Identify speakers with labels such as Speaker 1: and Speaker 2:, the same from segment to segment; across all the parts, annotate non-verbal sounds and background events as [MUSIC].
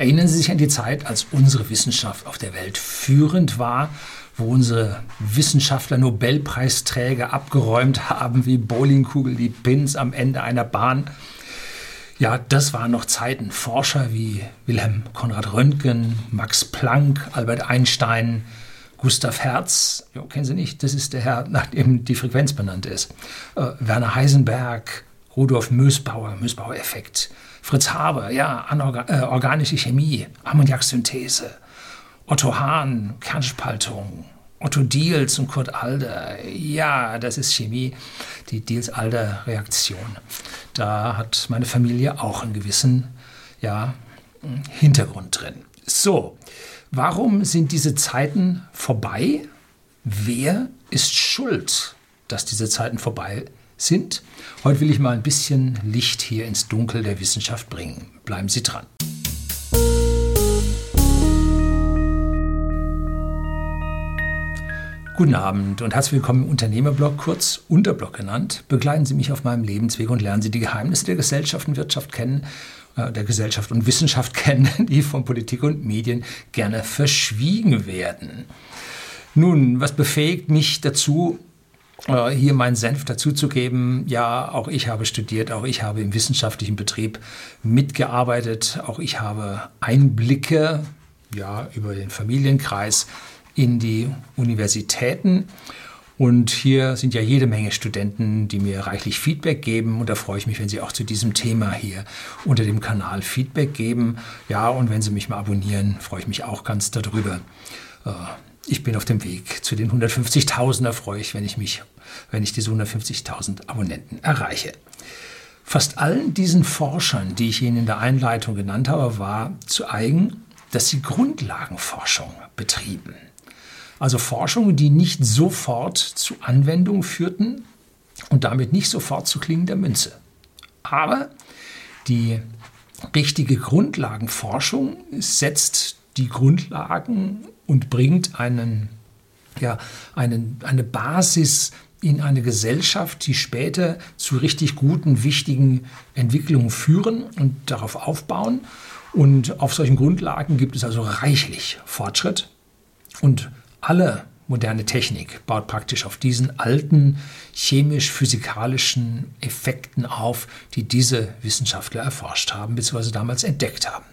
Speaker 1: Erinnern Sie sich an die Zeit, als unsere Wissenschaft auf der Welt führend war, wo unsere Wissenschaftler Nobelpreisträger abgeräumt haben wie Bowlingkugel die Pins am Ende einer Bahn? Ja, das waren noch Zeiten. Forscher wie Wilhelm Konrad Röntgen, Max Planck, Albert Einstein, Gustav Hertz, jo, kennen Sie nicht, das ist der Herr, nach dem die Frequenz benannt ist. Äh, Werner Heisenberg, Rudolf Mösbauer, Mösbauer-Effekt, Fritz Haber, ja, Anorga äh, organische Chemie, Ammoniaksynthese, Otto Hahn, Kernspaltung, Otto Diels und Kurt Alder, ja, das ist Chemie, die Diels-Alder-Reaktion. Da hat meine Familie auch einen gewissen ja, Hintergrund drin. So, warum sind diese Zeiten vorbei? Wer ist schuld, dass diese Zeiten vorbei sind? Heute will ich mal ein bisschen Licht hier ins Dunkel der Wissenschaft bringen. Bleiben Sie dran. Guten Abend und herzlich willkommen im Unternehmerblog, kurz Unterblog genannt. Begleiten Sie mich auf meinem Lebensweg und lernen Sie die Geheimnisse der Gesellschaft und Wirtschaft kennen, äh, der Gesellschaft und Wissenschaft [LAUGHS] kennen, die von Politik und Medien gerne verschwiegen werden. Nun, was befähigt mich dazu, äh, hier meinen Senf dazuzugeben? Ja, auch ich habe studiert, auch ich habe im wissenschaftlichen Betrieb mitgearbeitet, auch ich habe Einblicke ja, über den Familienkreis in die Universitäten. Und hier sind ja jede Menge Studenten, die mir reichlich Feedback geben. Und da freue ich mich, wenn Sie auch zu diesem Thema hier unter dem Kanal Feedback geben. Ja, und wenn Sie mich mal abonnieren, freue ich mich auch ganz darüber. Ich bin auf dem Weg zu den 150.000er, freue ich, wenn ich mich, wenn ich diese 150.000 Abonnenten erreiche. Fast allen diesen Forschern, die ich Ihnen in der Einleitung genannt habe, war zu eigen, dass sie Grundlagenforschung betrieben. Also Forschungen, die nicht sofort zu Anwendung führten und damit nicht sofort zu Klingen der Münze. Aber die richtige Grundlagenforschung setzt die Grundlagen und bringt einen, ja, einen, eine Basis in eine Gesellschaft, die später zu richtig guten, wichtigen Entwicklungen führen und darauf aufbauen. Und auf solchen Grundlagen gibt es also reichlich Fortschritt. Und alle moderne Technik baut praktisch auf diesen alten chemisch-physikalischen Effekten auf, die diese Wissenschaftler erforscht haben bzw. damals entdeckt haben.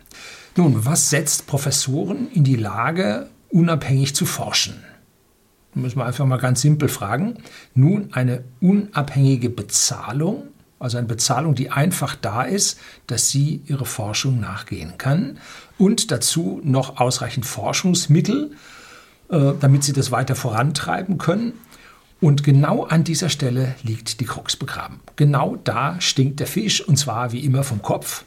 Speaker 1: Nun, was setzt Professoren in die Lage, unabhängig zu forschen? Müssen wir einfach mal ganz simpel fragen. Nun, eine unabhängige Bezahlung, also eine Bezahlung, die einfach da ist, dass sie ihre Forschung nachgehen kann und dazu noch ausreichend Forschungsmittel, äh, damit sie das weiter vorantreiben können. Und genau an dieser Stelle liegt die Krux begraben. Genau da stinkt der Fisch und zwar wie immer vom Kopf.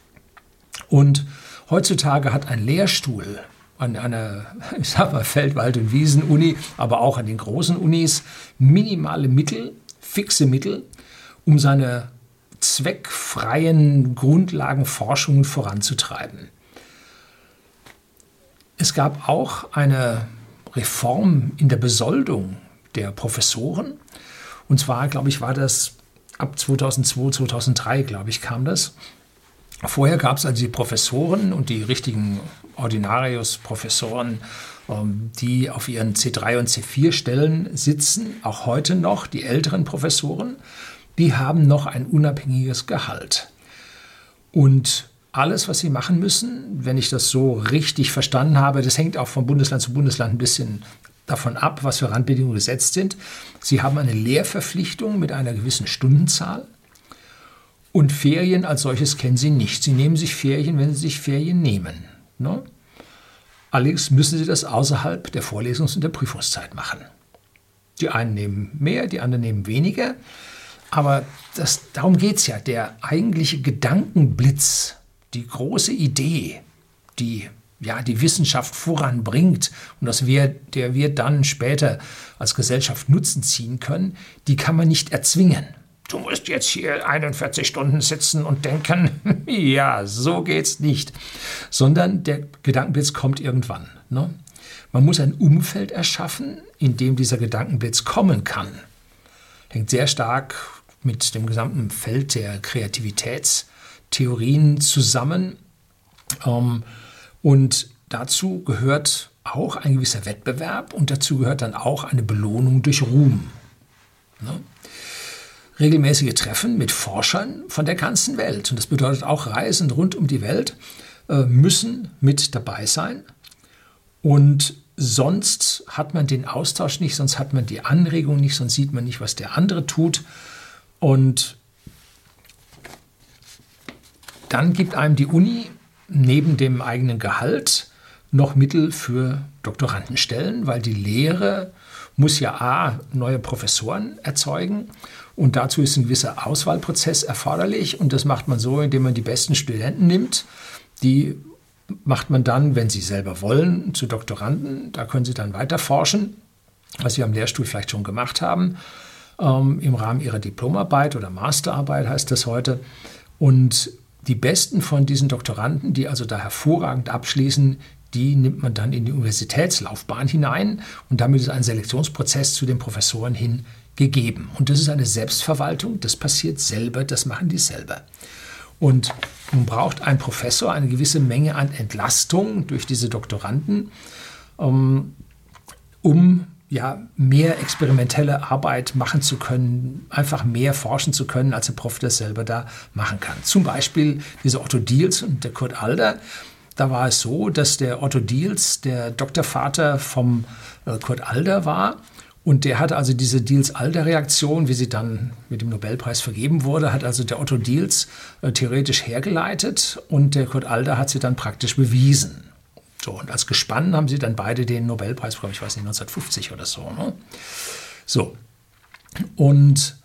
Speaker 1: Und heutzutage hat ein Lehrstuhl an einer, [LAUGHS] ich sag mal, Feldwald- und Wiesen-Uni, aber auch an den großen Unis minimale Mittel, fixe Mittel, um seine zweckfreien Grundlagenforschungen voranzutreiben. Es gab auch eine Reform in der Besoldung der Professoren. Und zwar, glaube ich, war das ab 2002, 2003, glaube ich, kam das. Vorher gab es also die Professoren und die richtigen Ordinarius-Professoren, ähm, die auf ihren C3 und C4 Stellen sitzen, auch heute noch, die älteren Professoren, die haben noch ein unabhängiges Gehalt. Und alles, was sie machen müssen, wenn ich das so richtig verstanden habe, das hängt auch von Bundesland zu Bundesland ein bisschen davon ab, was für Randbedingungen gesetzt sind. Sie haben eine Lehrverpflichtung mit einer gewissen Stundenzahl. Und Ferien als solches kennen sie nicht. Sie nehmen sich Ferien, wenn sie sich Ferien nehmen. Ne? Allerdings müssen sie das außerhalb der Vorlesungs- und der Prüfungszeit machen. Die einen nehmen mehr, die anderen nehmen weniger. Aber das, darum geht es ja. Der eigentliche Gedankenblitz die große Idee, die ja, die Wissenschaft voranbringt und dass wir, der wir dann später als Gesellschaft Nutzen ziehen können, die kann man nicht erzwingen. Du musst jetzt hier 41 Stunden sitzen und denken, [LAUGHS] ja, so geht's nicht. Sondern der Gedankenblitz kommt irgendwann. Ne? Man muss ein Umfeld erschaffen, in dem dieser Gedankenblitz kommen kann. Hängt sehr stark mit dem gesamten Feld der Kreativitäts- Theorien zusammen. Ähm, Und dazu gehört auch ein gewisser Wettbewerb und dazu gehört dann auch eine Belohnung durch Ruhm. Ne? Regelmäßige Treffen mit Forschern von der ganzen Welt, und das bedeutet auch Reisen rund um die Welt, äh, müssen mit dabei sein. Und sonst hat man den Austausch nicht, sonst hat man die Anregung nicht, sonst sieht man nicht, was der andere tut. Und dann gibt einem die Uni neben dem eigenen Gehalt noch Mittel für Doktorandenstellen, weil die Lehre muss ja A, neue Professoren erzeugen und dazu ist ein gewisser Auswahlprozess erforderlich und das macht man so, indem man die besten Studenten nimmt, die macht man dann, wenn sie selber wollen, zu Doktoranden. Da können sie dann weiter forschen, was sie am Lehrstuhl vielleicht schon gemacht haben, ähm, im Rahmen ihrer Diplomarbeit oder Masterarbeit heißt das heute. Und die besten von diesen Doktoranden, die also da hervorragend abschließen, die nimmt man dann in die Universitätslaufbahn hinein und damit ist ein Selektionsprozess zu den Professoren hin gegeben. Und das ist eine Selbstverwaltung, das passiert selber, das machen die selber. Und nun braucht ein Professor eine gewisse Menge an Entlastung durch diese Doktoranden, ähm, um ja, mehr experimentelle Arbeit machen zu können, einfach mehr forschen zu können, als der Prof das selber da machen kann. Zum Beispiel diese Otto Diels und der Kurt Alder, da war es so, dass der Otto Diels der Doktorvater vom äh, Kurt Alder war. Und der hat also diese Diels-Alder-Reaktion, wie sie dann mit dem Nobelpreis vergeben wurde, hat also der Otto Diels äh, theoretisch hergeleitet und der Kurt Alder hat sie dann praktisch bewiesen. So, und als Gespann haben sie dann beide den Nobelpreis bekommen, ich weiß nicht, 1950 oder so. Ne? So, und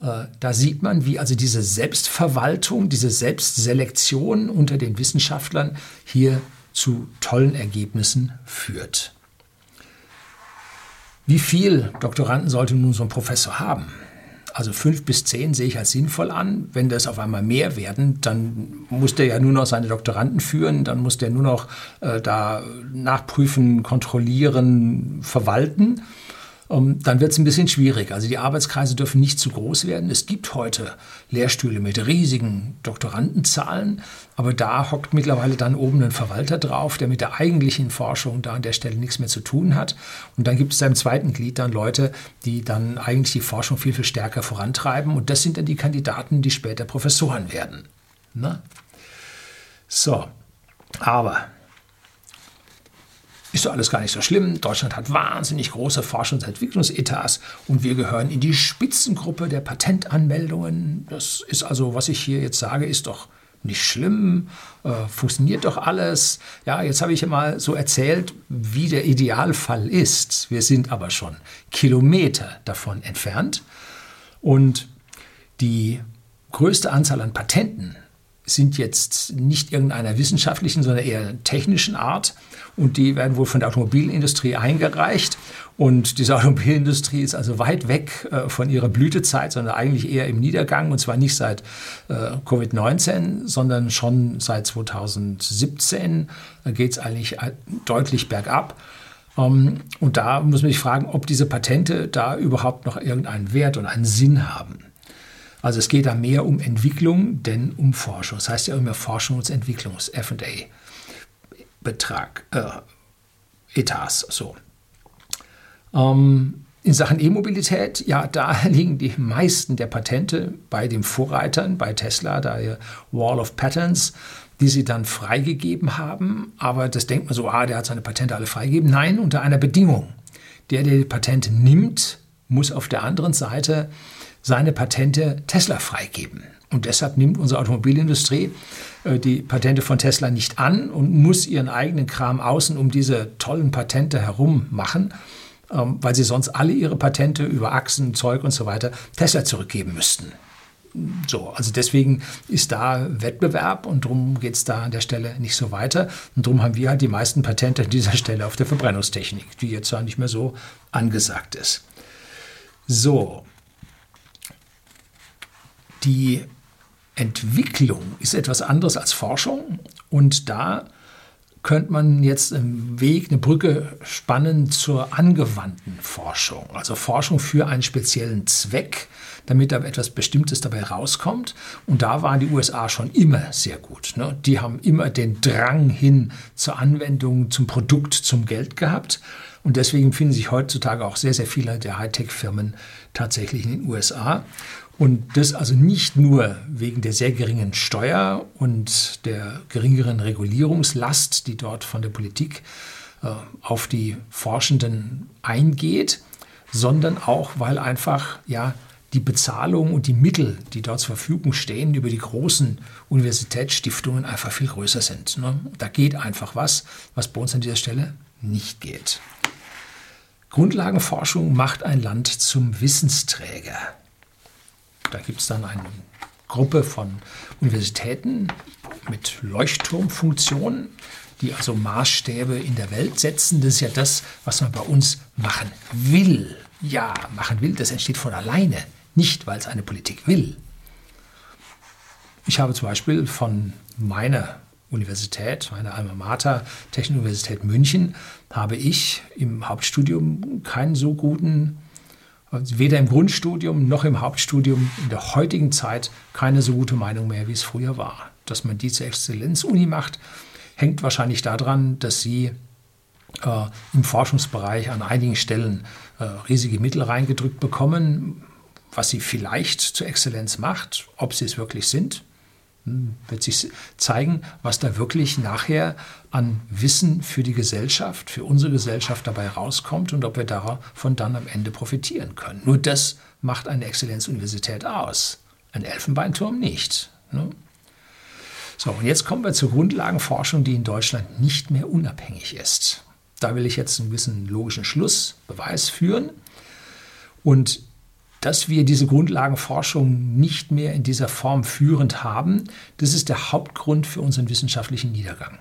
Speaker 1: äh, da sieht man, wie also diese Selbstverwaltung, diese Selbstselektion unter den Wissenschaftlern hier zu tollen Ergebnissen führt. Wie viel Doktoranden sollte nun so ein Professor haben? Also fünf bis zehn sehe ich als sinnvoll an. Wenn das auf einmal mehr werden, dann muss der ja nur noch seine Doktoranden führen, dann muss der nur noch äh, da nachprüfen, kontrollieren, verwalten. Ähm, dann wird es ein bisschen schwierig. Also die Arbeitskreise dürfen nicht zu groß werden. Es gibt heute Lehrstühle mit riesigen Doktorandenzahlen, aber da hockt mittlerweile dann oben ein Verwalter drauf, der mit der eigentlichen Forschung da an der Stelle nichts mehr zu tun hat. Und dann gibt es da im zweiten Glied dann Leute, die dann eigentlich die Forschung viel, viel stärker vorantreiben. Und das sind dann die Kandidaten, die später Professoren werden. Na? So, aber ist doch alles gar nicht so schlimm. Deutschland hat wahnsinnig große Forschungs- und Entwicklungsetats und wir gehören in die Spitzengruppe der Patentanmeldungen. Das ist also, was ich hier jetzt sage, ist doch nicht schlimm, äh, funktioniert doch alles. Ja, jetzt habe ich ja mal so erzählt, wie der Idealfall ist. Wir sind aber schon Kilometer davon entfernt und die größte Anzahl an Patenten sind jetzt nicht irgendeiner wissenschaftlichen, sondern eher technischen Art. Und die werden wohl von der Automobilindustrie eingereicht. Und diese Automobilindustrie ist also weit weg äh, von ihrer Blütezeit, sondern eigentlich eher im Niedergang. Und zwar nicht seit äh, Covid-19, sondern schon seit 2017 geht es eigentlich äh, deutlich bergab. Ähm, und da muss man sich fragen, ob diese Patente da überhaupt noch irgendeinen Wert und einen Sinn haben. Also es geht da mehr um Entwicklung, denn um Forschung. Das heißt ja immer Forschungsentwicklungs F&A Betrag, äh, Etats. So. Ähm, in Sachen E-Mobilität, ja, da [LAUGHS] liegen die meisten der Patente bei den Vorreitern, bei Tesla, da Wall of Patents, die sie dann freigegeben haben. Aber das denkt man so, ah, der hat seine Patente alle freigegeben. Nein, unter einer Bedingung. Der, der die Patente nimmt, muss auf der anderen Seite seine Patente Tesla freigeben. Und deshalb nimmt unsere Automobilindustrie äh, die Patente von Tesla nicht an und muss ihren eigenen Kram außen um diese tollen Patente herum machen, ähm, weil sie sonst alle ihre Patente über Achsen, Zeug und so weiter Tesla zurückgeben müssten. So, also deswegen ist da Wettbewerb und darum geht es da an der Stelle nicht so weiter. Und darum haben wir halt die meisten Patente an dieser Stelle auf der Verbrennungstechnik, die jetzt zwar nicht mehr so angesagt ist. So, die Entwicklung ist etwas anderes als Forschung und da könnte man jetzt einen Weg, eine Brücke spannen zur angewandten Forschung. Also Forschung für einen speziellen Zweck, damit da etwas Bestimmtes dabei rauskommt. Und da waren die USA schon immer sehr gut. Ne? Die haben immer den Drang hin zur Anwendung, zum Produkt, zum Geld gehabt. Und deswegen finden sich heutzutage auch sehr, sehr viele der Hightech-Firmen tatsächlich in den USA. Und das also nicht nur wegen der sehr geringen Steuer und der geringeren Regulierungslast, die dort von der Politik äh, auf die Forschenden eingeht, sondern auch, weil einfach ja die Bezahlung und die Mittel, die dort zur Verfügung stehen, über die großen Universitätsstiftungen einfach viel größer sind. Ne? Da geht einfach was, was bei uns an dieser Stelle nicht geht. Grundlagenforschung macht ein Land zum Wissensträger. Da gibt es dann eine Gruppe von Universitäten mit Leuchtturmfunktionen, die also Maßstäbe in der Welt setzen. Das ist ja das, was man bei uns machen will. Ja, machen will, das entsteht von alleine, nicht weil es eine Politik will. Ich habe zum Beispiel von meiner Universität, meiner Alma Mater, Technische Universität München, habe ich im Hauptstudium keinen so guten weder im Grundstudium noch im Hauptstudium in der heutigen Zeit keine so gute Meinung mehr, wie es früher war. Dass man die zur Exzellenzuni macht, hängt wahrscheinlich daran, dass sie äh, im Forschungsbereich an einigen Stellen äh, riesige Mittel reingedrückt bekommen, was sie vielleicht zur Exzellenz macht, ob sie es wirklich sind, wird sich zeigen, was da wirklich nachher an Wissen für die Gesellschaft, für unsere Gesellschaft dabei rauskommt und ob wir davon dann am Ende profitieren können. Nur das macht eine Exzellenzuniversität aus, ein Elfenbeinturm nicht. Ne? So, und jetzt kommen wir zur Grundlagenforschung, die in Deutschland nicht mehr unabhängig ist. Da will ich jetzt einen gewissen logischen Schluss, Beweis führen. Und dass wir diese Grundlagenforschung nicht mehr in dieser Form führend haben, das ist der Hauptgrund für unseren wissenschaftlichen Niedergang.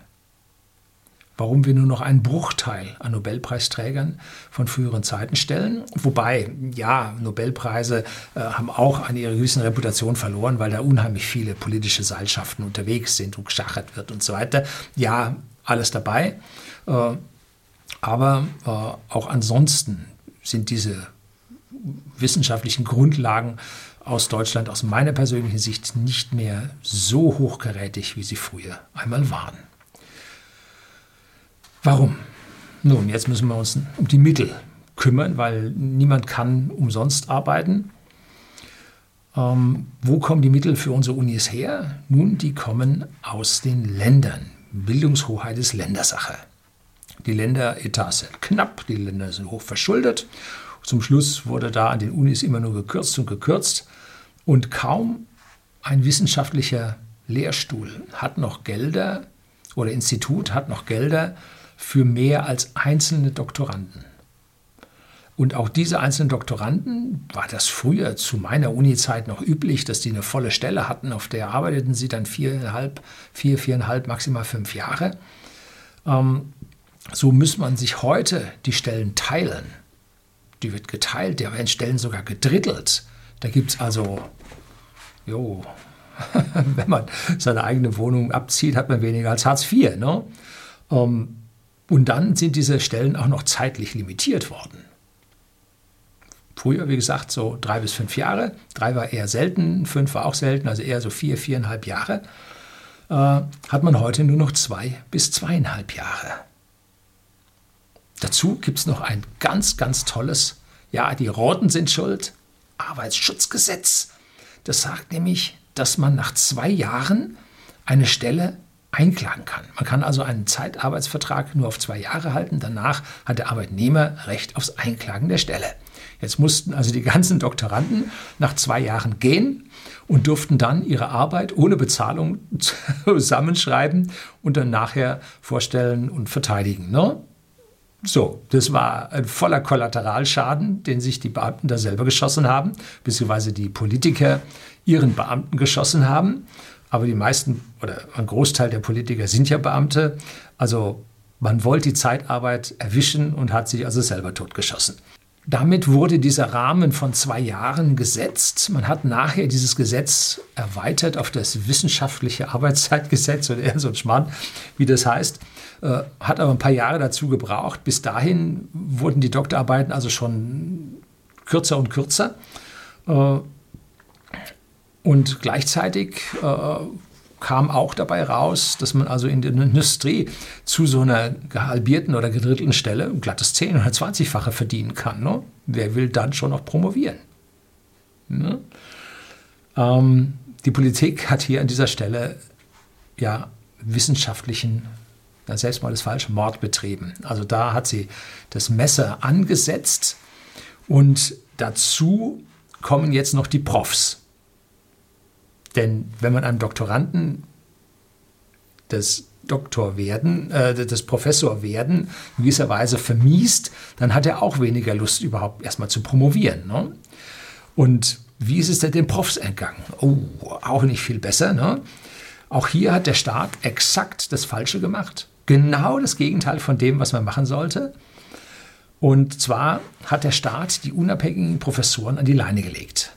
Speaker 1: Warum wir nur noch einen Bruchteil an Nobelpreisträgern von früheren Zeiten stellen. Wobei, ja, Nobelpreise äh, haben auch an ihrer gewissen Reputation verloren, weil da unheimlich viele politische Seilschaften unterwegs sind und geschachert wird und so weiter. Ja, alles dabei. Äh, aber äh, auch ansonsten sind diese wissenschaftlichen Grundlagen aus Deutschland aus meiner persönlichen Sicht nicht mehr so hochgerätig, wie sie früher einmal waren. Warum? Nun, jetzt müssen wir uns um die Mittel kümmern, weil niemand kann umsonst arbeiten. Ähm, wo kommen die Mittel für unsere Unis her? Nun, die kommen aus den Ländern. Bildungshoheit ist Ländersache. Die Länderetats sind knapp, die Länder sind hoch verschuldet zum Schluss wurde da an den Unis immer nur gekürzt und gekürzt. Und kaum ein wissenschaftlicher Lehrstuhl hat noch Gelder oder Institut hat noch Gelder für mehr als einzelne Doktoranden. Und auch diese einzelnen Doktoranden, war das früher zu meiner Uni-Zeit noch üblich, dass die eine volle Stelle hatten, auf der arbeiteten sie dann viereinhalb, vier, viereinhalb, maximal fünf Jahre. Ähm, so muss man sich heute die Stellen teilen die wird geteilt, der werden Stellen sogar gedrittelt. Da gibt es also, jo, [LAUGHS] wenn man seine eigene Wohnung abzieht, hat man weniger als Hartz IV. Ne? Ähm, und dann sind diese Stellen auch noch zeitlich limitiert worden. Früher, wie gesagt, so drei bis fünf Jahre. Drei war eher selten, fünf war auch selten, also eher so vier, viereinhalb Jahre. Äh, hat man heute nur noch zwei bis zweieinhalb Jahre. Dazu gibt es noch ein ganz, ganz tolles, ja, die Roten sind schuld, Arbeitsschutzgesetz. Das sagt nämlich, dass man nach zwei Jahren eine Stelle einklagen kann. Man kann also einen Zeitarbeitsvertrag nur auf zwei Jahre halten. Danach hat der Arbeitnehmer Recht aufs Einklagen der Stelle. Jetzt mussten also die ganzen Doktoranden nach zwei Jahren gehen und durften dann ihre Arbeit ohne Bezahlung [LAUGHS] zusammenschreiben und dann nachher vorstellen und verteidigen. Ne? So, das war ein voller Kollateralschaden, den sich die Beamten da selber geschossen haben, beziehungsweise die Politiker ihren Beamten geschossen haben. Aber die meisten oder ein Großteil der Politiker sind ja Beamte. Also man wollte die Zeitarbeit erwischen und hat sich also selber totgeschossen. Damit wurde dieser Rahmen von zwei Jahren gesetzt. Man hat nachher dieses Gesetz erweitert auf das wissenschaftliche Arbeitszeitgesetz oder eher so ein Schmarrn, wie das heißt. Äh, hat aber ein paar Jahre dazu gebraucht. Bis dahin wurden die Doktorarbeiten also schon kürzer und kürzer. Äh, und gleichzeitig äh, kam auch dabei raus, dass man also in der Industrie zu so einer gehalbierten oder gedrittelten Stelle ein glattes 10- oder 20-fache verdienen kann. Ne? Wer will dann schon noch promovieren? Ne? Ähm, die Politik hat hier an dieser Stelle ja wissenschaftlichen, na, selbst mal das falsche, Mord betrieben. Also da hat sie das Messer angesetzt und dazu kommen jetzt noch die Profs. Denn wenn man einem Doktoranden das Doktor werden, äh, das Professor werden in gewisser Weise vermiest, dann hat er auch weniger Lust, überhaupt erstmal zu promovieren. Ne? Und wie ist es denn den Profs entgangen? Oh, auch nicht viel besser. Ne? Auch hier hat der Staat exakt das Falsche gemacht. Genau das Gegenteil von dem, was man machen sollte. Und zwar hat der Staat die unabhängigen Professoren an die Leine gelegt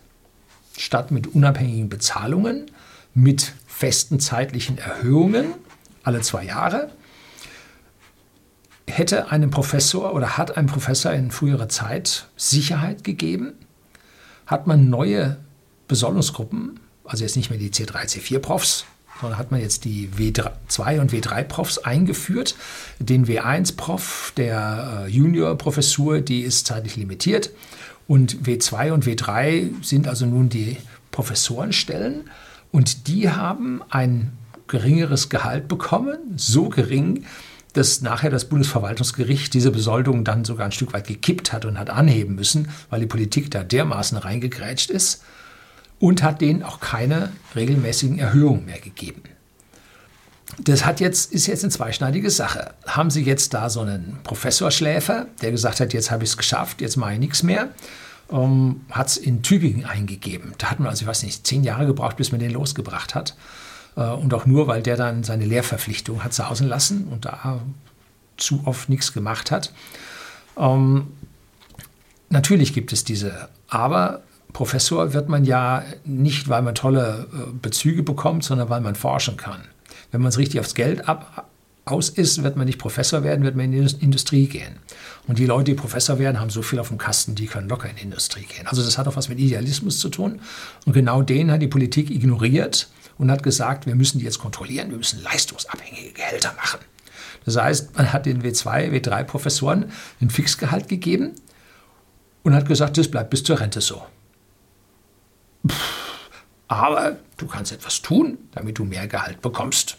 Speaker 1: statt mit unabhängigen Bezahlungen, mit festen zeitlichen Erhöhungen alle zwei Jahre, hätte einem Professor oder hat einem Professor in früherer Zeit Sicherheit gegeben, hat man neue Besoldungsgruppen, also jetzt nicht mehr die C3, C4-Profs, sondern hat man jetzt die W2 und W3-Profs eingeführt. Den W1-Prof der äh, Junior-Professur, die ist zeitlich limitiert. Und W2 und W3 sind also nun die Professorenstellen. Und die haben ein geringeres Gehalt bekommen, so gering, dass nachher das Bundesverwaltungsgericht diese Besoldung dann sogar ein Stück weit gekippt hat und hat anheben müssen, weil die Politik da dermaßen reingegrätscht ist und hat denen auch keine regelmäßigen Erhöhungen mehr gegeben das hat jetzt, ist jetzt eine zweischneidige Sache. Haben Sie jetzt da so einen Professorschläfer, der gesagt hat, jetzt habe ich es geschafft, jetzt mache ich nichts mehr, ähm, hat es in Tübingen eingegeben. Da hat man, also ich weiß nicht, zehn Jahre gebraucht, bis man den losgebracht hat. Äh, und auch nur, weil der dann seine Lehrverpflichtung hat sausen lassen und da zu oft nichts gemacht hat. Ähm, natürlich gibt es diese, aber Professor wird man ja nicht, weil man tolle äh, Bezüge bekommt, sondern weil man forschen kann. Wenn man es richtig aufs Geld ab, aus ist, wird man nicht Professor werden, wird man in die Industrie gehen. Und die Leute, die Professor werden, haben so viel auf dem Kasten, die können locker in die Industrie gehen. Also das hat auch was mit Idealismus zu tun. Und genau den hat die Politik ignoriert und hat gesagt, wir müssen die jetzt kontrollieren, wir müssen leistungsabhängige Gehälter machen. Das heißt, man hat den W2, W3-Professoren ein Fixgehalt gegeben und hat gesagt, das bleibt bis zur Rente so. Pff aber du kannst etwas tun, damit du mehr Gehalt bekommst.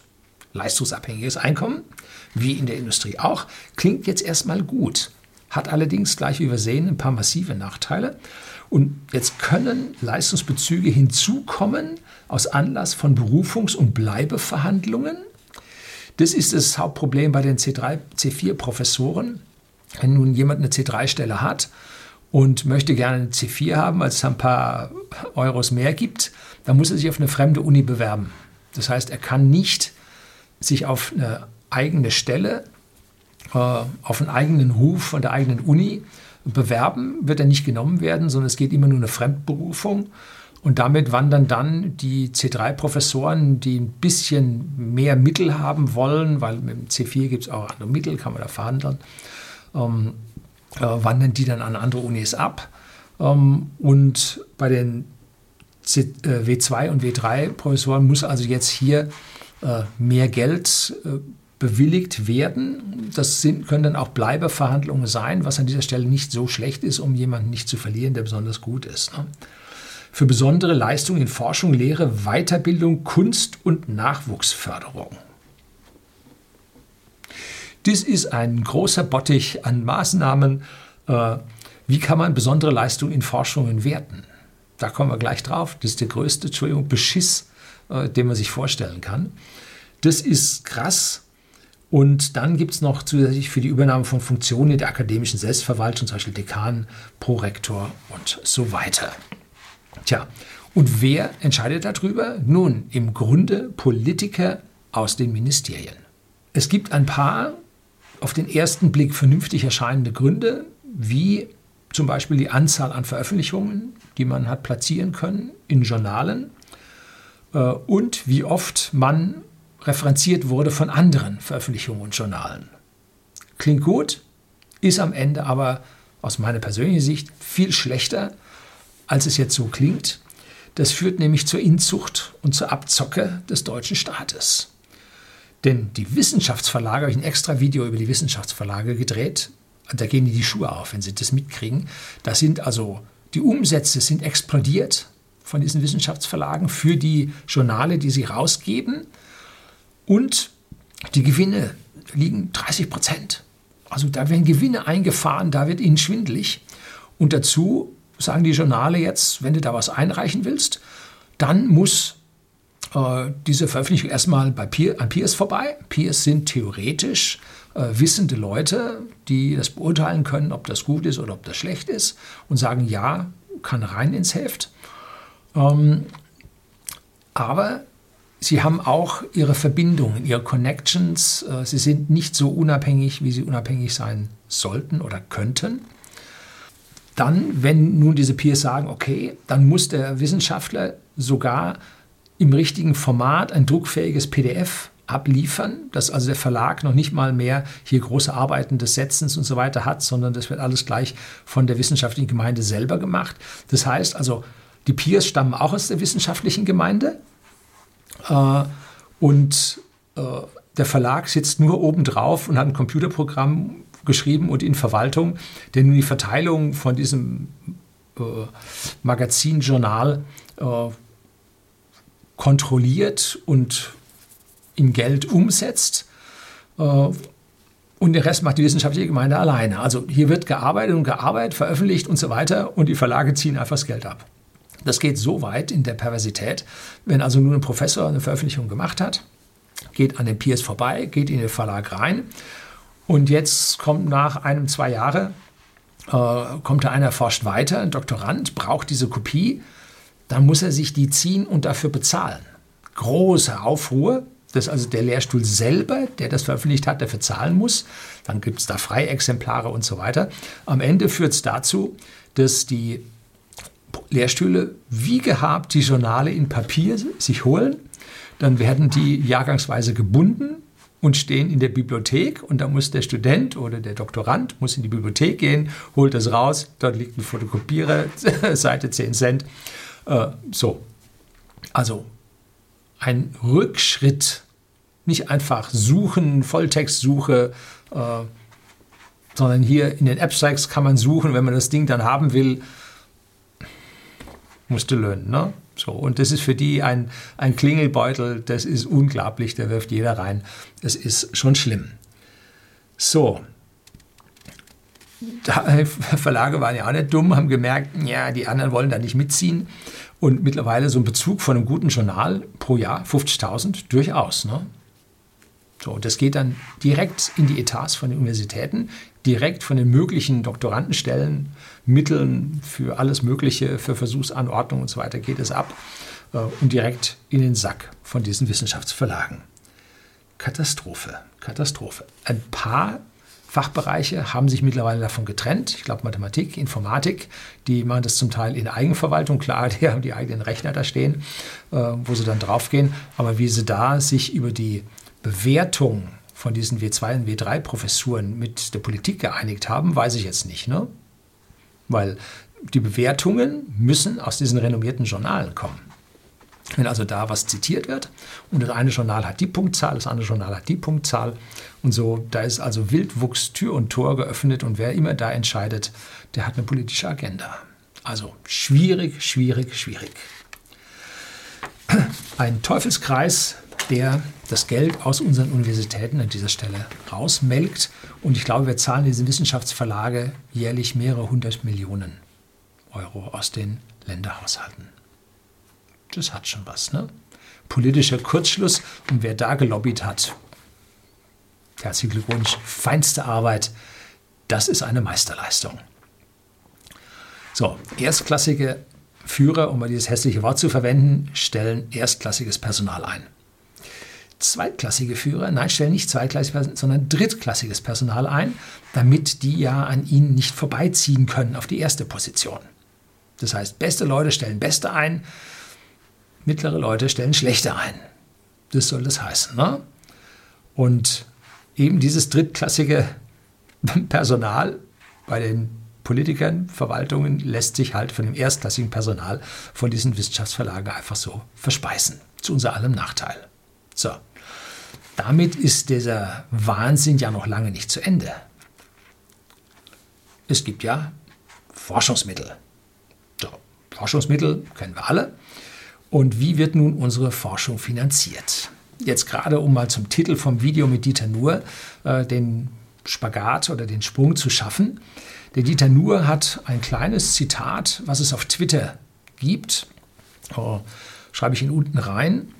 Speaker 1: Leistungsabhängiges Einkommen, wie in der Industrie auch, klingt jetzt erstmal gut, hat allerdings gleich wie wir sehen ein paar massive Nachteile. Und jetzt können Leistungsbezüge hinzukommen aus Anlass von Berufungs- und Bleibeverhandlungen. Das ist das Hauptproblem bei den C3, C4-Professoren. Wenn nun jemand eine C3-Stelle hat und möchte gerne eine C4 haben, weil es ein paar Euros mehr gibt, dann muss er sich auf eine fremde Uni bewerben. Das heißt, er kann nicht sich auf eine eigene Stelle, äh, auf einen eigenen Ruf von der eigenen Uni bewerben, wird er nicht genommen werden, sondern es geht immer nur eine Fremdberufung. Und damit wandern dann die C3-Professoren, die ein bisschen mehr Mittel haben wollen, weil mit dem C4 gibt es auch andere Mittel, kann man da verhandeln, ähm, äh, wandern die dann an andere Unis ab. Ähm, und bei den W2 und W3-Professoren muss also jetzt hier äh, mehr Geld äh, bewilligt werden. Das sind, können dann auch Bleibeverhandlungen sein, was an dieser Stelle nicht so schlecht ist, um jemanden nicht zu verlieren, der besonders gut ist. Ne? Für besondere Leistungen in Forschung, Lehre, Weiterbildung, Kunst und Nachwuchsförderung. Dies ist ein großer Bottich an Maßnahmen. Äh, wie kann man besondere Leistungen in Forschungen werten? Da kommen wir gleich drauf. Das ist der größte, Entschuldigung, Beschiss, äh, den man sich vorstellen kann. Das ist krass. Und dann gibt es noch zusätzlich für die Übernahme von Funktionen der akademischen Selbstverwaltung, zum Beispiel Dekan, Prorektor und so weiter. Tja, und wer entscheidet darüber? Nun, im Grunde Politiker aus den Ministerien. Es gibt ein paar auf den ersten Blick vernünftig erscheinende Gründe, wie zum Beispiel die Anzahl an Veröffentlichungen, die man hat platzieren können in Journalen äh, und wie oft man referenziert wurde von anderen Veröffentlichungen und Journalen. Klingt gut, ist am Ende aber aus meiner persönlichen Sicht viel schlechter, als es jetzt so klingt. Das führt nämlich zur Inzucht und zur Abzocke des deutschen Staates. Denn die Wissenschaftsverlage, habe ich ein extra Video über die Wissenschaftsverlage gedreht, da gehen die die Schuhe auf, wenn sie das mitkriegen. Da sind also, die Umsätze sind explodiert von diesen Wissenschaftsverlagen für die Journale, die sie rausgeben. Und die Gewinne liegen 30 Prozent. Also da werden Gewinne eingefahren, da wird ihnen schwindlig. Und dazu sagen die Journale jetzt, wenn du da was einreichen willst, dann muss äh, diese Veröffentlichung erstmal bei Peer, an Peers vorbei. Peers sind theoretisch äh, wissende Leute, die das beurteilen können, ob das gut ist oder ob das schlecht ist und sagen, ja, kann rein ins Heft. Ähm, aber sie haben auch ihre Verbindungen, ihre Connections. Äh, sie sind nicht so unabhängig, wie sie unabhängig sein sollten oder könnten. Dann, wenn nun diese Peers sagen, okay, dann muss der Wissenschaftler sogar im richtigen Format ein druckfähiges PDF abliefern, dass also der Verlag noch nicht mal mehr hier große Arbeiten des Setzens und so weiter hat, sondern das wird alles gleich von der wissenschaftlichen Gemeinde selber gemacht. Das heißt also, die Peers stammen auch aus der wissenschaftlichen Gemeinde äh, und äh, der Verlag sitzt nur obendrauf und hat ein Computerprogramm geschrieben und in Verwaltung, denn nun die Verteilung von diesem äh, Magazin-Journal äh, kontrolliert und in Geld umsetzt. Äh, und den Rest macht die wissenschaftliche Gemeinde alleine. Also hier wird gearbeitet und gearbeitet, veröffentlicht und so weiter und die Verlage ziehen einfach das Geld ab. Das geht so weit in der Perversität, wenn also nur ein Professor eine Veröffentlichung gemacht hat, geht an den Peers vorbei, geht in den Verlag rein und jetzt kommt nach einem, zwei Jahre, äh, kommt da einer, forscht weiter, ein Doktorand, braucht diese Kopie, dann muss er sich die ziehen und dafür bezahlen. Große Aufruhr, dass also der Lehrstuhl selber, der das veröffentlicht hat, dafür zahlen muss. Dann gibt es da Freiexemplare und so weiter. Am Ende führt es dazu, dass die Lehrstühle wie gehabt die Journale in Papier sich holen. Dann werden die jahrgangsweise gebunden und stehen in der Bibliothek und da muss der Student oder der Doktorand muss in die Bibliothek gehen, holt das raus, dort liegt ein Fotokopierer, [LAUGHS] Seite 10 Cent. Äh, so, also ein Rückschritt, nicht einfach suchen, Volltextsuche, äh, sondern hier in den Abstracts kann man suchen, wenn man das Ding dann haben will, musste löhnen. Ne? So, und das ist für die ein, ein Klingelbeutel, das ist unglaublich, da wirft jeder rein. Das ist schon schlimm. So, [LAUGHS] Verlage waren ja auch nicht dumm, haben gemerkt, ja, die anderen wollen da nicht mitziehen. Und mittlerweile so ein Bezug von einem guten Journal pro Jahr, 50.000, durchaus. Ne? So, das geht dann direkt in die Etats von den Universitäten, direkt von den möglichen Doktorandenstellen, Mitteln für alles Mögliche, für Versuchsanordnung und so weiter geht es ab äh, und direkt in den Sack von diesen Wissenschaftsverlagen. Katastrophe, Katastrophe. Ein paar Fachbereiche haben sich mittlerweile davon getrennt. Ich glaube Mathematik, Informatik, die machen das zum Teil in Eigenverwaltung. Klar, [LAUGHS] die haben die eigenen Rechner da stehen, äh, wo sie dann draufgehen. Aber wie sie da sich über die Bewertung von diesen W2 und W3-Professuren mit der Politik geeinigt haben, weiß ich jetzt nicht. Ne? Weil die Bewertungen müssen aus diesen renommierten Journalen kommen. Wenn also da was zitiert wird und das eine Journal hat die Punktzahl, das andere Journal hat die Punktzahl und so, da ist also Wildwuchs Tür und Tor geöffnet und wer immer da entscheidet, der hat eine politische Agenda. Also schwierig, schwierig, schwierig. Ein Teufelskreis, der das Geld aus unseren Universitäten an dieser Stelle rausmelkt. Und ich glaube, wir zahlen diese Wissenschaftsverlage jährlich mehrere hundert Millionen Euro aus den Länderhaushalten das hat schon was. Ne? Politischer Kurzschluss und wer da gelobbyt hat, herzlichen Glückwunsch, feinste Arbeit, das ist eine Meisterleistung. So, erstklassige Führer, um mal dieses hässliche Wort zu verwenden, stellen erstklassiges Personal ein. zweitklassige Führer, nein, stellen nicht zweitklassiges, sondern drittklassiges Personal ein, damit die ja an ihnen nicht vorbeiziehen können auf die erste Position. Das heißt, beste Leute stellen beste ein, mittlere Leute stellen schlechte ein. Das soll das heißen. Ne? Und eben dieses drittklassige [LAUGHS] Personal bei den Politikern, Verwaltungen lässt sich halt von dem erstklassigen Personal von diesen Wissenschaftsverlagen einfach so verspeisen. Zu unser allem Nachteil. So. Damit ist dieser Wahnsinn ja noch lange nicht zu Ende. Es gibt ja Forschungsmittel. So, Forschungsmittel kennen wir alle. Und wie wird nun unsere Forschung finanziert? Jetzt gerade, um mal zum Titel vom Video mit Dieter Nuhr äh, den Spagat oder den Sprung zu schaffen. Der Dieter Nuhr hat ein kleines Zitat, was es auf Twitter gibt. Oh, schreibe ich ihn unten rein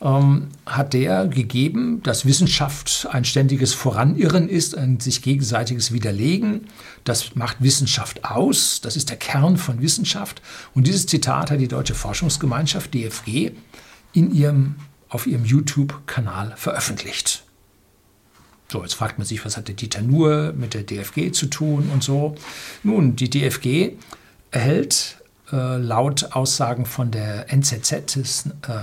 Speaker 1: ähm, hat der gegeben, dass Wissenschaft ein ständiges Voranirren ist, ein sich gegenseitiges Widerlegen. Das macht Wissenschaft aus. Das ist der Kern von Wissenschaft. Und dieses Zitat hat die Deutsche Forschungsgemeinschaft DFG in ihrem, auf ihrem YouTube-Kanal veröffentlicht. So, jetzt fragt man sich, was hat der Dieter Nuhr mit der DFG zu tun und so. Nun, die DFG erhält äh, laut Aussagen von der NZZ, des, äh,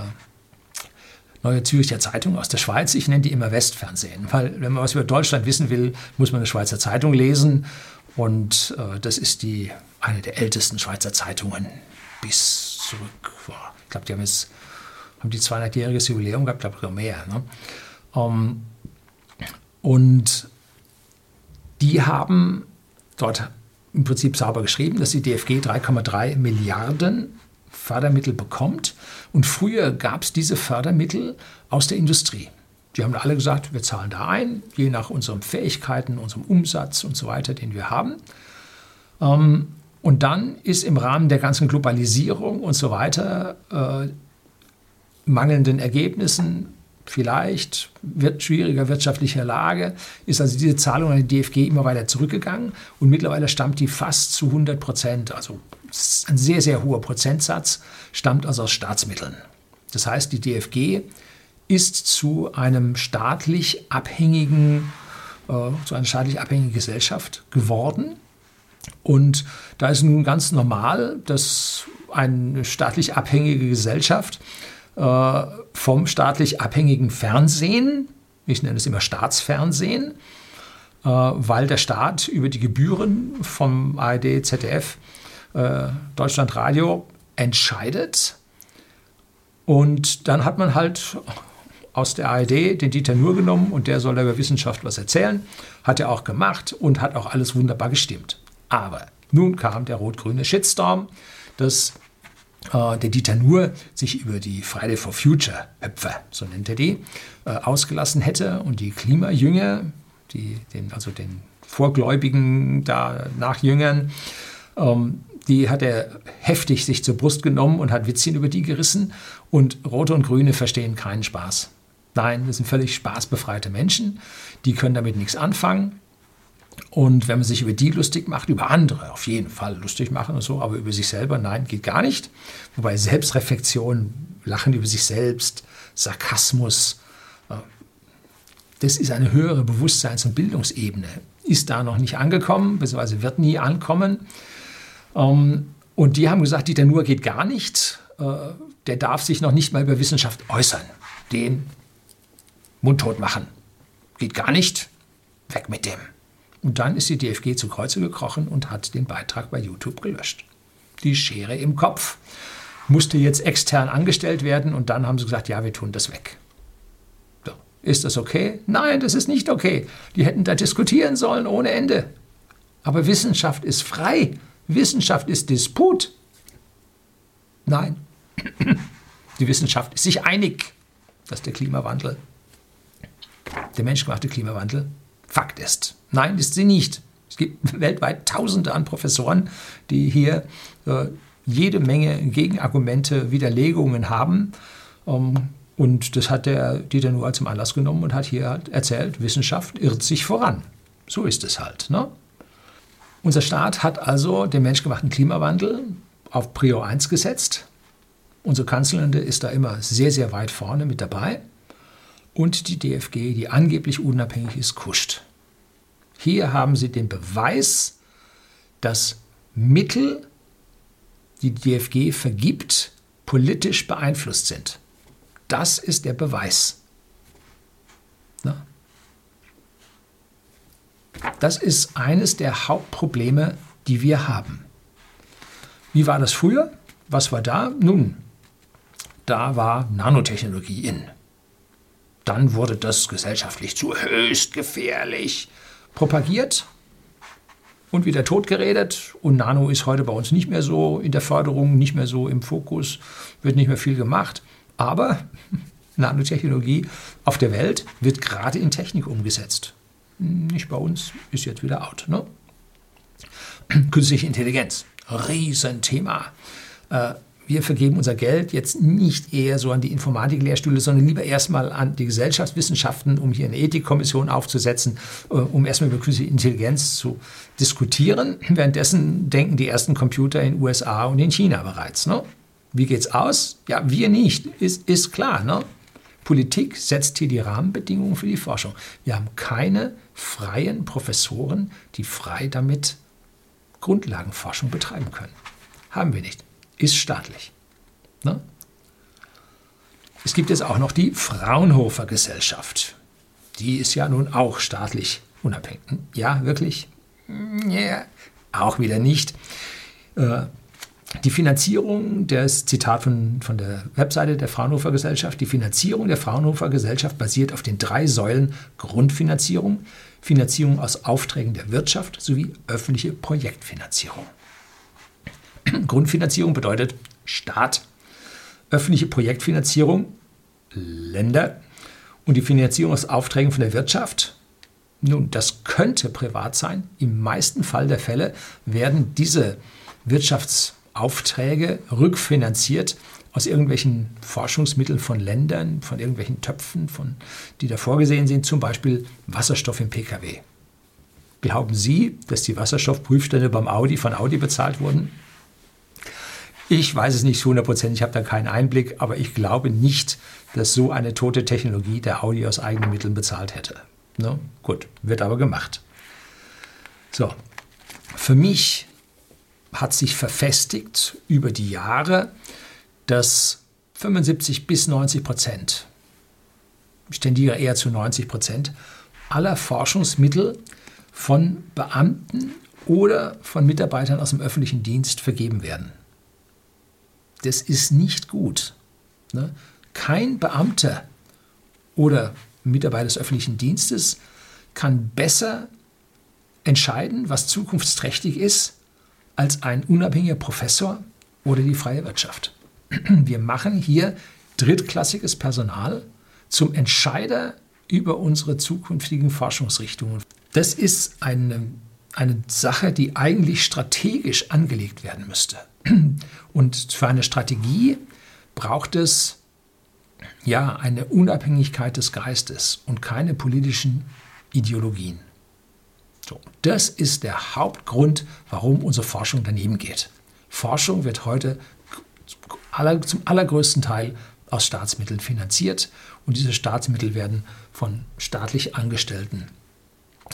Speaker 1: Neue Zürcher Zeitung aus der Schweiz. Ich nenne die immer Westfernsehen, weil wenn man was über Deutschland wissen will, muss man eine Schweizer Zeitung lesen. Und äh, das ist die, eine der ältesten Schweizer Zeitungen bis zurück. Ich glaube, die haben jetzt haben die 200-jähriges Jubiläum gehabt, glaube ich, mehr. Ne? Ähm, und die haben dort im Prinzip sauber geschrieben, dass die DFG 3,3 Milliarden Fördermittel bekommt. Und früher gab es diese Fördermittel aus der Industrie. Die haben alle gesagt, wir zahlen da ein, je nach unseren Fähigkeiten, unserem Umsatz und so weiter, den wir haben. Ähm, und dann ist im Rahmen der ganzen Globalisierung und so weiter äh, mangelnden Ergebnissen, vielleicht wird schwieriger wirtschaftlicher Lage, ist also diese Zahlung an die DFG immer weiter zurückgegangen und mittlerweile stammt die fast zu 100 Prozent, also ein sehr, sehr hoher Prozentsatz, stammt also aus Staatsmitteln. Das heißt, die DFG ist zu einem staatlich abhängigen, äh, zu einer staatlich abhängigen Gesellschaft geworden. Und da ist nun ganz normal, dass eine staatlich abhängige Gesellschaft äh, vom staatlich abhängigen Fernsehen, ich nenne es immer Staatsfernsehen, äh, weil der Staat über die Gebühren vom ARD, ZDF äh, Deutschlandradio entscheidet. Und dann hat man halt aus der ARD den Dieter Nuhr genommen und der soll über Wissenschaft was erzählen. Hat er auch gemacht und hat auch alles wunderbar gestimmt. Aber nun kam der rot-grüne Shitstorm, dass der Dieter Nuhr sich über die Friday for Future Höpfe, so nennt er die, äh, ausgelassen hätte und die Klimajünger, die, den, also den Vorgläubigen da nachjüngern, ähm, die hat er heftig sich zur Brust genommen und hat Witzchen über die gerissen. Und Rote und Grüne verstehen keinen Spaß. Nein, das sind völlig spaßbefreite Menschen. Die können damit nichts anfangen. Und wenn man sich über die lustig macht, über andere auf jeden Fall lustig machen und so, aber über sich selber, nein, geht gar nicht. Wobei Selbstreflexion, Lachen über sich selbst, Sarkasmus, äh, das ist eine höhere Bewusstseins- und Bildungsebene. Ist da noch nicht angekommen, beziehungsweise wird nie ankommen. Ähm, und die haben gesagt, Dieter Nuhr geht gar nicht. Äh, der darf sich noch nicht mal über Wissenschaft äußern. Den mundtot machen. Geht gar nicht. Weg mit dem. Und dann ist die DFG zu Kreuze gekrochen und hat den Beitrag bei YouTube gelöscht. Die Schere im Kopf musste jetzt extern angestellt werden und dann haben sie gesagt, ja, wir tun das weg. So. Ist das okay? Nein, das ist nicht okay. Die hätten da diskutieren sollen ohne Ende. Aber Wissenschaft ist frei. Wissenschaft ist Disput. Nein, die Wissenschaft ist sich einig, dass der Klimawandel, der menschgemachte Klimawandel, Fakt ist. Nein, ist sie nicht. Es gibt [LAUGHS] weltweit Tausende an Professoren, die hier äh, jede Menge Gegenargumente, Widerlegungen haben. Ähm, und das hat der Dieter nur zum Anlass genommen und hat hier halt erzählt, Wissenschaft irrt sich voran. So ist es halt. Ne? Unser Staat hat also den menschgemachten Klimawandel auf Prio 1 gesetzt. Unsere Kanzlerin ist da immer sehr, sehr weit vorne mit dabei. und die DFG, die angeblich unabhängig ist, kuscht. Hier haben Sie den Beweis, dass Mittel, die die DFG vergibt, politisch beeinflusst sind. Das ist der Beweis. Na? Das ist eines der Hauptprobleme, die wir haben. Wie war das früher? Was war da? Nun, da war Nanotechnologie in. Dann wurde das gesellschaftlich zu höchst gefährlich propagiert und wieder totgeredet. Und Nano ist heute bei uns nicht mehr so in der Förderung, nicht mehr so im Fokus, wird nicht mehr viel gemacht. Aber [LAUGHS] Nanotechnologie auf der Welt wird gerade in Technik umgesetzt. Nicht bei uns, ist jetzt wieder out. Ne? [CLEARS THROAT] Künstliche Intelligenz, Riesenthema. Äh, wir vergeben unser Geld jetzt nicht eher so an die Informatiklehrstühle, sondern lieber erstmal an die Gesellschaftswissenschaften, um hier eine Ethikkommission aufzusetzen, äh, um erstmal über künstliche Intelligenz zu diskutieren. Währenddessen denken die ersten Computer in USA und in China bereits. Ne? Wie geht's aus? Ja, wir nicht, ist, ist klar. Ne? Politik setzt hier die Rahmenbedingungen für die Forschung. Wir haben keine freien Professoren, die frei damit Grundlagenforschung betreiben können. Haben wir nicht ist staatlich. Ne? Es gibt jetzt auch noch die Fraunhofer Gesellschaft. Die ist ja nun auch staatlich unabhängig. Ja, wirklich? Ja, auch wieder nicht. Äh, die Finanzierung, das Zitat von, von der Webseite der Fraunhofer Gesellschaft, die Finanzierung der Fraunhofer Gesellschaft basiert auf den drei Säulen Grundfinanzierung, Finanzierung aus Aufträgen der Wirtschaft sowie öffentliche Projektfinanzierung. [CLEARS THROAT] Grundfinanzierung bedeutet Staat, öffentliche Projektfinanzierung, Länder und die Finanzierung aus Aufträgen von der Wirtschaft. Nun, das könnte privat sein. Im meisten Fall der Fälle werden diese Wirtschaftsaufträge rückfinanziert aus irgendwelchen Forschungsmitteln von Ländern, von irgendwelchen Töpfen, von, die da vorgesehen sind, zum Beispiel Wasserstoff im Pkw. Glauben Sie, dass die Wasserstoffprüfstände beim Audi von Audi bezahlt wurden? Ich weiß es nicht zu 100 Prozent, ich habe da keinen Einblick, aber ich glaube nicht, dass so eine tote Technologie der Audi aus eigenen Mitteln bezahlt hätte. Ne? Gut, wird aber gemacht. So, für mich hat sich verfestigt über die Jahre, dass 75 bis 90 Prozent, ich tendiere eher zu 90 Prozent, aller Forschungsmittel von Beamten oder von Mitarbeitern aus dem öffentlichen Dienst vergeben werden das ist nicht gut. Ne? Kein Beamter oder Mitarbeiter des öffentlichen Dienstes kann besser entscheiden, was zukunftsträchtig ist, als ein unabhängiger Professor oder die freie Wirtschaft. [CLEARS THROAT] Wir machen hier drittklassiges Personal zum Entscheider über unsere zukünftigen Forschungsrichtungen. Das ist eine, eine Sache, die eigentlich strategisch angelegt werden müsste. [CLEARS THROAT] Und für eine Strategie braucht es ja eine Unabhängigkeit des Geistes und keine politischen Ideologien. So, das ist der Hauptgrund, warum unsere Forschung daneben geht. Forschung wird heute zum allergrößten Teil aus Staatsmitteln finanziert und diese Staatsmittel werden von staatlich Angestellten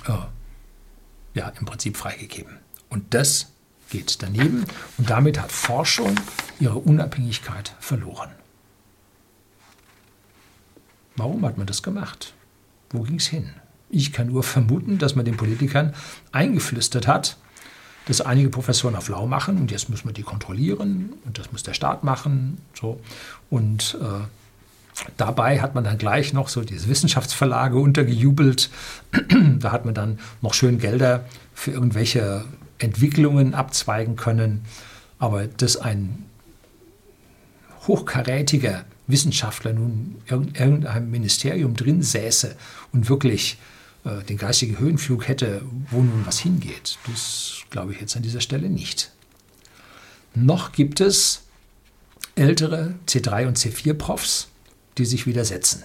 Speaker 1: äh, ja, im Prinzip freigegeben. Und das geht daneben und damit hat Forschung ihre Unabhängigkeit verloren. Warum hat man das gemacht? Wo ging es hin? Ich kann nur vermuten, dass man den Politikern eingeflüstert hat, dass einige Professoren auf Lau machen und jetzt müssen wir die kontrollieren und das muss der Staat machen. So. Und äh, dabei hat man dann gleich noch so diese Wissenschaftsverlage untergejubelt. [CLEARS THROAT] da hat man dann noch schön Gelder für irgendwelche Entwicklungen abzweigen können, aber dass ein hochkarätiger Wissenschaftler nun in irgendeinem Ministerium drin säße und wirklich äh, den geistigen Höhenflug hätte, wo nun was hingeht, das glaube ich jetzt an dieser Stelle nicht. Noch gibt es ältere C3 und C4-Profs, die sich widersetzen,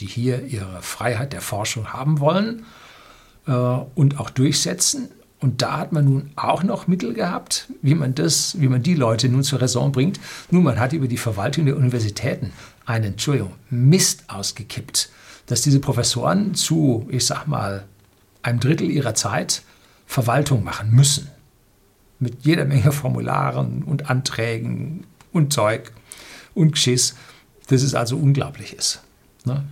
Speaker 1: die hier ihre Freiheit der Forschung haben wollen äh, und auch durchsetzen, und da hat man nun auch noch Mittel gehabt, wie man das, wie man die Leute nun zur Raison bringt. Nun, man hat über die Verwaltung der Universitäten einen, Entschuldigung, Mist ausgekippt, dass diese Professoren zu, ich sag mal, einem Drittel ihrer Zeit Verwaltung machen müssen. Mit jeder Menge Formularen und Anträgen und Zeug und Geschiss, dass es also unglaublich ist. Ne?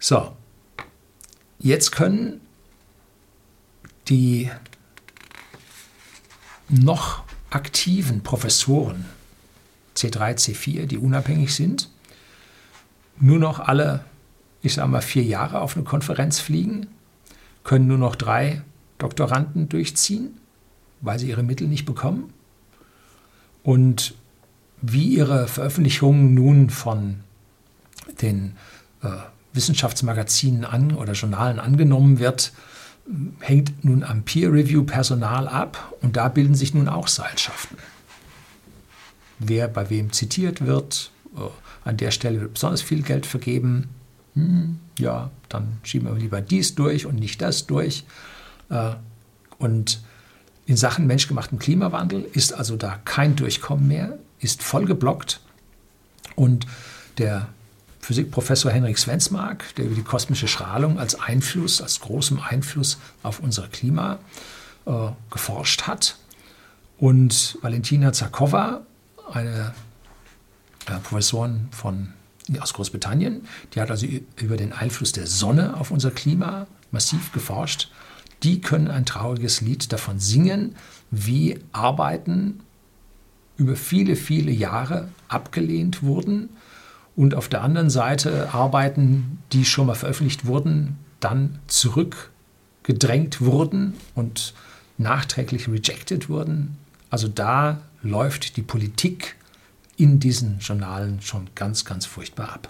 Speaker 1: So, jetzt können die noch aktiven Professoren C3, C4, die unabhängig sind, nur noch alle, ich sage mal, vier Jahre auf eine Konferenz fliegen, können nur noch drei Doktoranden durchziehen, weil sie ihre Mittel nicht bekommen. Und wie ihre Veröffentlichungen nun von den äh, Wissenschaftsmagazinen an oder Journalen angenommen wird, hängt nun am Peer-Review-Personal ab und da bilden sich nun auch Seilschaften. Wer bei wem zitiert wird, äh, an der Stelle wird besonders viel Geld vergeben, hm, ja, dann schieben wir lieber dies durch und nicht das durch. Äh, und in Sachen menschgemachten Klimawandel ist also da kein Durchkommen mehr, ist voll geblockt. Und der Physikprofessor Henrik Svensmark, der über die kosmische Strahlung als Einfluss, als großem Einfluss auf unser Klima äh, geforscht hat. Und Valentina Zarkova, eine äh, Professorin von, aus Großbritannien, die hat also über den Einfluss der Sonne auf unser Klima massiv geforscht. Die können ein trauriges Lied davon singen, wie Arbeiten über viele, viele Jahre abgelehnt wurden und auf der anderen Seite Arbeiten, die schon mal veröffentlicht wurden, dann zurückgedrängt wurden und nachträglich rejected wurden. Also da läuft die Politik in diesen Journalen schon ganz, ganz furchtbar ab.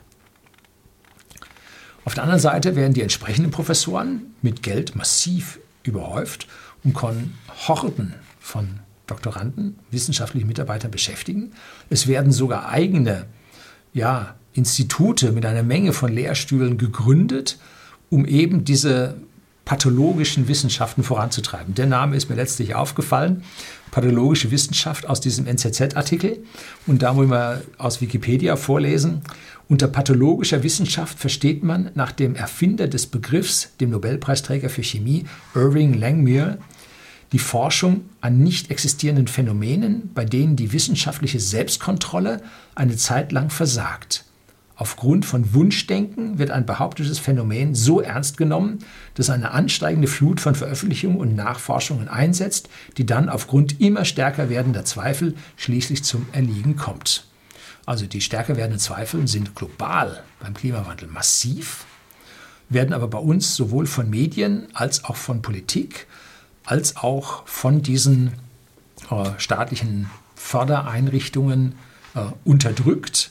Speaker 1: Auf der anderen Seite werden die entsprechenden Professoren mit Geld massiv überhäuft und können Horden von Doktoranden, wissenschaftlichen Mitarbeitern beschäftigen. Es werden sogar eigene ja, Institute mit einer Menge von Lehrstühlen gegründet, um eben diese pathologischen Wissenschaften voranzutreiben. Der Name ist mir letztlich aufgefallen, pathologische Wissenschaft aus diesem NZZ-Artikel. Und da muss man aus Wikipedia vorlesen. Unter pathologischer Wissenschaft versteht man nach dem Erfinder des Begriffs, dem Nobelpreisträger für Chemie Irving Langmuir, die Forschung an nicht existierenden Phänomenen, bei denen die wissenschaftliche Selbstkontrolle eine Zeit lang versagt. Aufgrund von Wunschdenken wird ein behauptetes Phänomen so ernst genommen, dass eine ansteigende Flut von Veröffentlichungen und Nachforschungen einsetzt, die dann aufgrund immer stärker werdender Zweifel schließlich zum Erliegen kommt. Also die stärker werdenden Zweifel sind global beim Klimawandel massiv, werden aber bei uns sowohl von Medien als auch von Politik als auch von diesen äh, staatlichen Fördereinrichtungen äh, unterdrückt.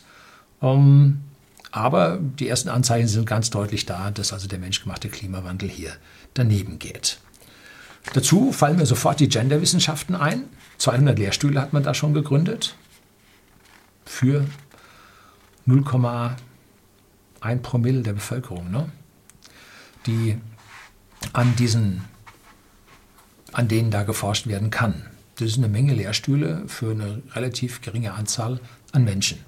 Speaker 1: Ähm, aber die ersten Anzeichen sind ganz deutlich da, dass also der menschgemachte Klimawandel hier daneben geht. Dazu fallen mir sofort die Genderwissenschaften ein. 200 Lehrstühle hat man da schon gegründet für 0,1 Promille der Bevölkerung, ne? die an diesen an denen da geforscht werden kann. Das ist eine Menge Lehrstühle für eine relativ geringe Anzahl an Menschen.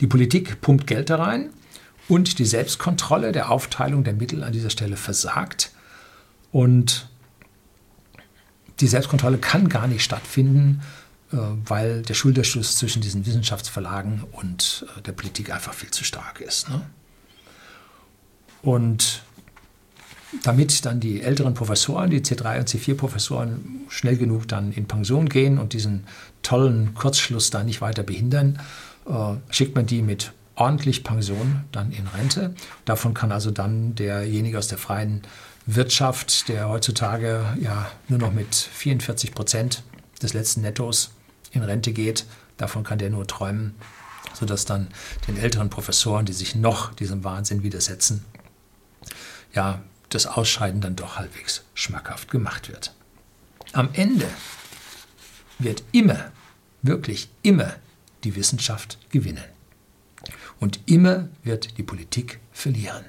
Speaker 1: Die Politik pumpt Geld da rein und die Selbstkontrolle der Aufteilung der Mittel an dieser Stelle versagt. Und die Selbstkontrolle kann gar nicht stattfinden, äh, weil der Schulterschluss zwischen diesen Wissenschaftsverlagen und äh, der Politik einfach viel zu stark ist. Ne? Und damit dann die älteren Professoren, die C3 und C4-Professoren, schnell genug dann in Pension gehen und diesen tollen Kurzschluss da nicht weiter behindern, äh, schickt man die mit ordentlich Pension dann in Rente. Davon kann also dann derjenige aus der freien Wirtschaft, der heutzutage ja nur noch mit 44 Prozent des letzten Nettos in Rente geht, davon kann der nur träumen, sodass dann den älteren Professoren, die sich noch diesem Wahnsinn widersetzen, ja, das Ausscheiden dann doch halbwegs schmackhaft gemacht wird. Am Ende wird immer, wirklich immer die Wissenschaft gewinnen. Und immer wird die Politik verlieren.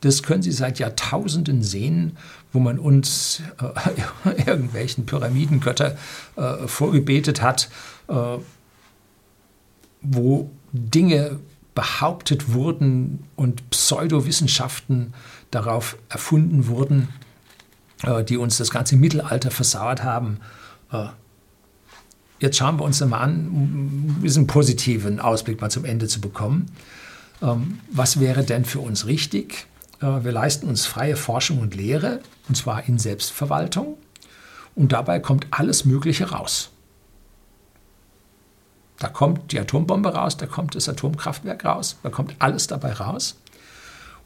Speaker 1: Das können Sie seit Jahrtausenden sehen, wo man uns äh, [LAUGHS] irgendwelchen Pyramidengötter äh, vorgebetet hat. Äh, wo Dinge behauptet wurden und Pseudowissenschaften darauf erfunden wurden, äh, die uns das ganze Mittelalter versauert haben. Äh, jetzt schauen wir uns mal an, um diesen positiven Ausblick mal zum Ende zu bekommen. Ähm, was wäre denn für uns richtig? Äh, wir leisten uns freie Forschung und Lehre, und zwar in Selbstverwaltung. Und dabei kommt alles Mögliche raus. Da kommt die Atombombe raus, da kommt das Atomkraftwerk raus, da kommt alles dabei raus.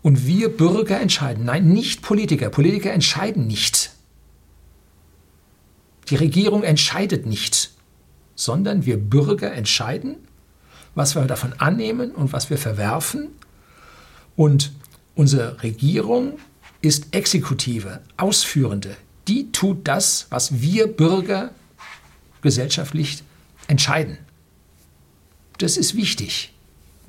Speaker 1: Und wir Bürger entscheiden. Nein, nicht Politiker. Politiker entscheiden nicht. Die Regierung entscheidet nicht, sondern wir Bürger entscheiden, was wir davon annehmen und was wir verwerfen. Und unsere Regierung ist Exekutive, Ausführende. Die tut das, was wir Bürger gesellschaftlich entscheiden. Das ist wichtig.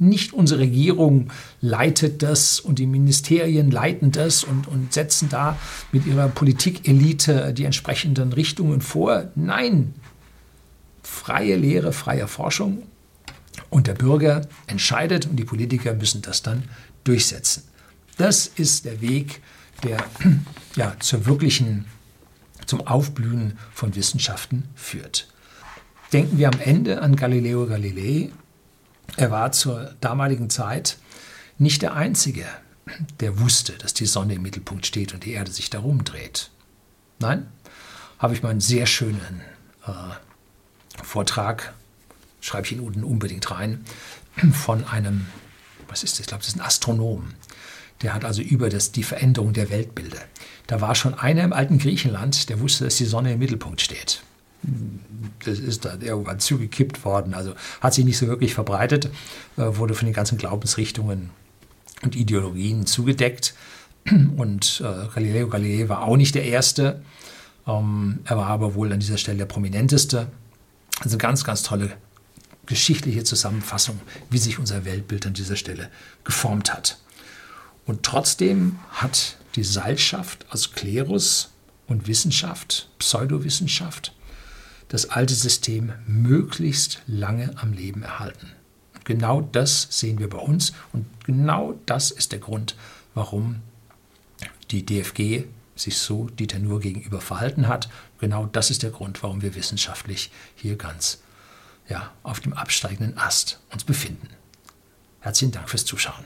Speaker 1: Nicht unsere Regierung leitet das und die Ministerien leiten das und, und setzen da mit ihrer Politikelite die entsprechenden Richtungen vor. Nein, freie Lehre, freie Forschung und der Bürger entscheidet und die Politiker müssen das dann durchsetzen. Das ist der Weg, der [CLEARS THROAT] ja, zur wirklichen, zum Aufblühen von Wissenschaften führt. Denken wir am Ende an Galileo Galilei. Er war zur damaligen Zeit nicht der Einzige, der wusste, dass die Sonne im Mittelpunkt steht und die Erde sich darum dreht. Nein, habe ich mal einen sehr schönen äh, Vortrag, schreibe ich ihn unten unbedingt rein, von einem, was ist das? Ich glaube, das ist ein Astronom. Der hat also über das, die Veränderung der Weltbilder. Da war schon einer im alten Griechenland, der wusste, dass die Sonne im Mittelpunkt steht das ist dann irgendwann zugekippt worden. Also hat sich nicht so wirklich verbreitet, äh, wurde von den ganzen Glaubensrichtungen und Ideologien zugedeckt. [CLEARS THROAT] Und äh, Galileo Galilei war auch nicht der Erste. Ähm, er war aber wohl an dieser Stelle der prominenteste. Also ganz, ganz tolle geschichtliche Zusammenfassung, wie sich unser Weltbild an dieser Stelle geformt hat. Und trotzdem hat die Seilschaft aus Klerus und Wissenschaft, Pseudowissenschaft, das alte System möglichst lange am Leben erhalten. Genau das sehen wir bei uns und genau das ist der Grund, warum die DFG sich so Dieter Nuhr gegenüber verhalten hat. Genau das ist der Grund, warum wir wissenschaftlich hier ganz ja, auf dem absteigenden Ast uns befinden. Herzlichen Dank fürs Zuschauen.